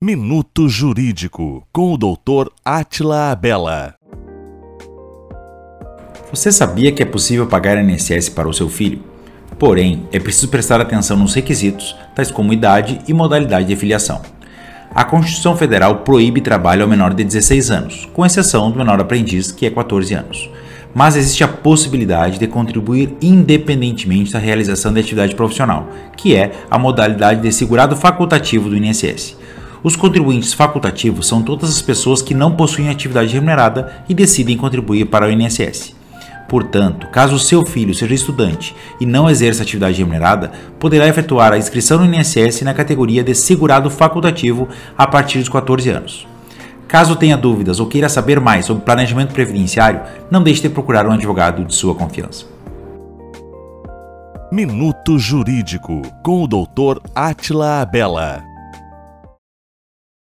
Minuto Jurídico com o Dr. Atila Abela. Você sabia que é possível pagar INSS para o seu filho? Porém, é preciso prestar atenção nos requisitos, tais como idade e modalidade de filiação. A Constituição Federal proíbe trabalho ao menor de 16 anos, com exceção do menor aprendiz, que é 14 anos. Mas existe a possibilidade de contribuir independentemente da realização de atividade profissional, que é a modalidade de segurado facultativo do INSS. Os contribuintes facultativos são todas as pessoas que não possuem atividade remunerada e decidem contribuir para o INSS. Portanto, caso o seu filho seja estudante e não exerça atividade remunerada, poderá efetuar a inscrição no INSS na categoria de segurado facultativo a partir dos 14 anos. Caso tenha dúvidas ou queira saber mais sobre planejamento previdenciário, não deixe de procurar um advogado de sua confiança. Minuto Jurídico com o Dr. Atila Abela.